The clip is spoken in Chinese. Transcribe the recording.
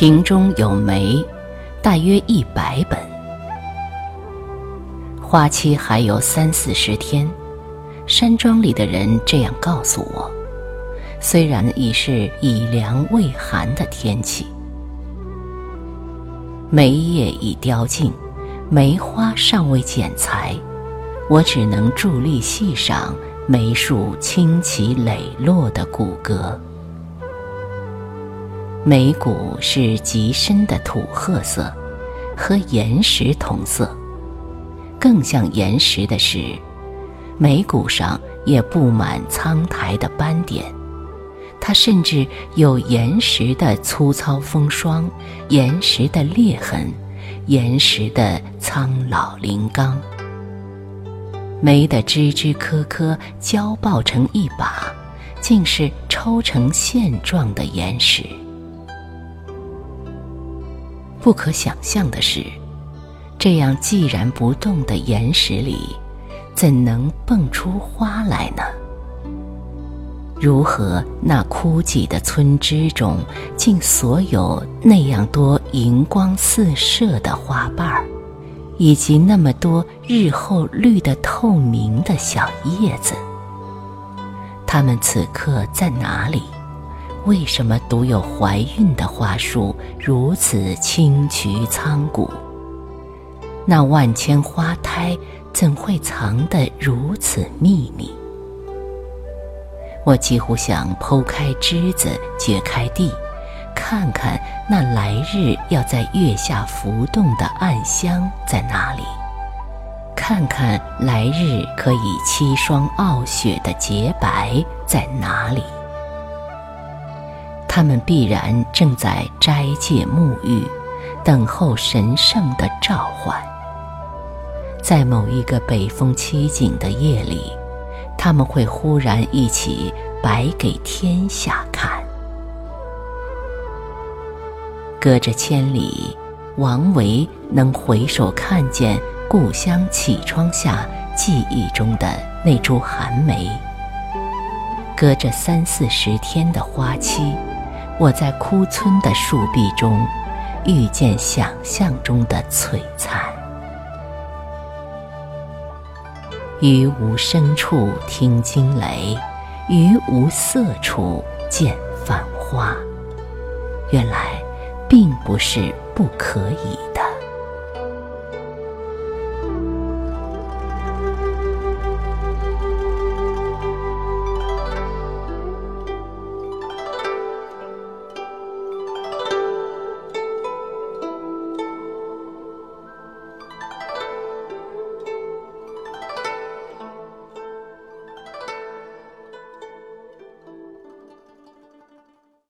瓶中有梅，大约一百本。花期还有三四十天，山庄里的人这样告诉我。虽然已是以凉未寒的天气，梅叶已凋尽，梅花尚未剪裁，我只能伫立细赏梅树清奇磊落的骨骼。眉骨是极深的土褐色，和岩石同色。更像岩石的是，眉骨上也布满苍苔的斑点。它甚至有岩石的粗糙风霜，岩石的裂痕，岩石的苍老龄刚。眉的枝枝棵棵交抱成一把，竟是抽成线状的岩石。不可想象的是，这样寂然不动的岩石里，怎能蹦出花来呢？如何那枯寂的村枝中，竟所有那样多银光四射的花瓣，以及那么多日后绿得透明的小叶子？它们此刻在哪里？为什么独有怀孕的花树如此清癯苍古？那万千花胎怎会藏得如此秘密？我几乎想剖开枝子，掘开地，看看那来日要在月下浮动的暗香在哪里，看看来日可以凄霜傲雪的洁白在哪里。他们必然正在斋戒沐浴，等候神圣的召唤。在某一个北风凄紧的夜里，他们会忽然一起摆给天下看。隔着千里，王维能回首看见故乡绮窗下记忆中的那株寒梅。隔着三四十天的花期。我在枯村的树壁中，遇见想象中的璀璨。于无声处听惊雷，于无色处见繁花。原来，并不是不可以的。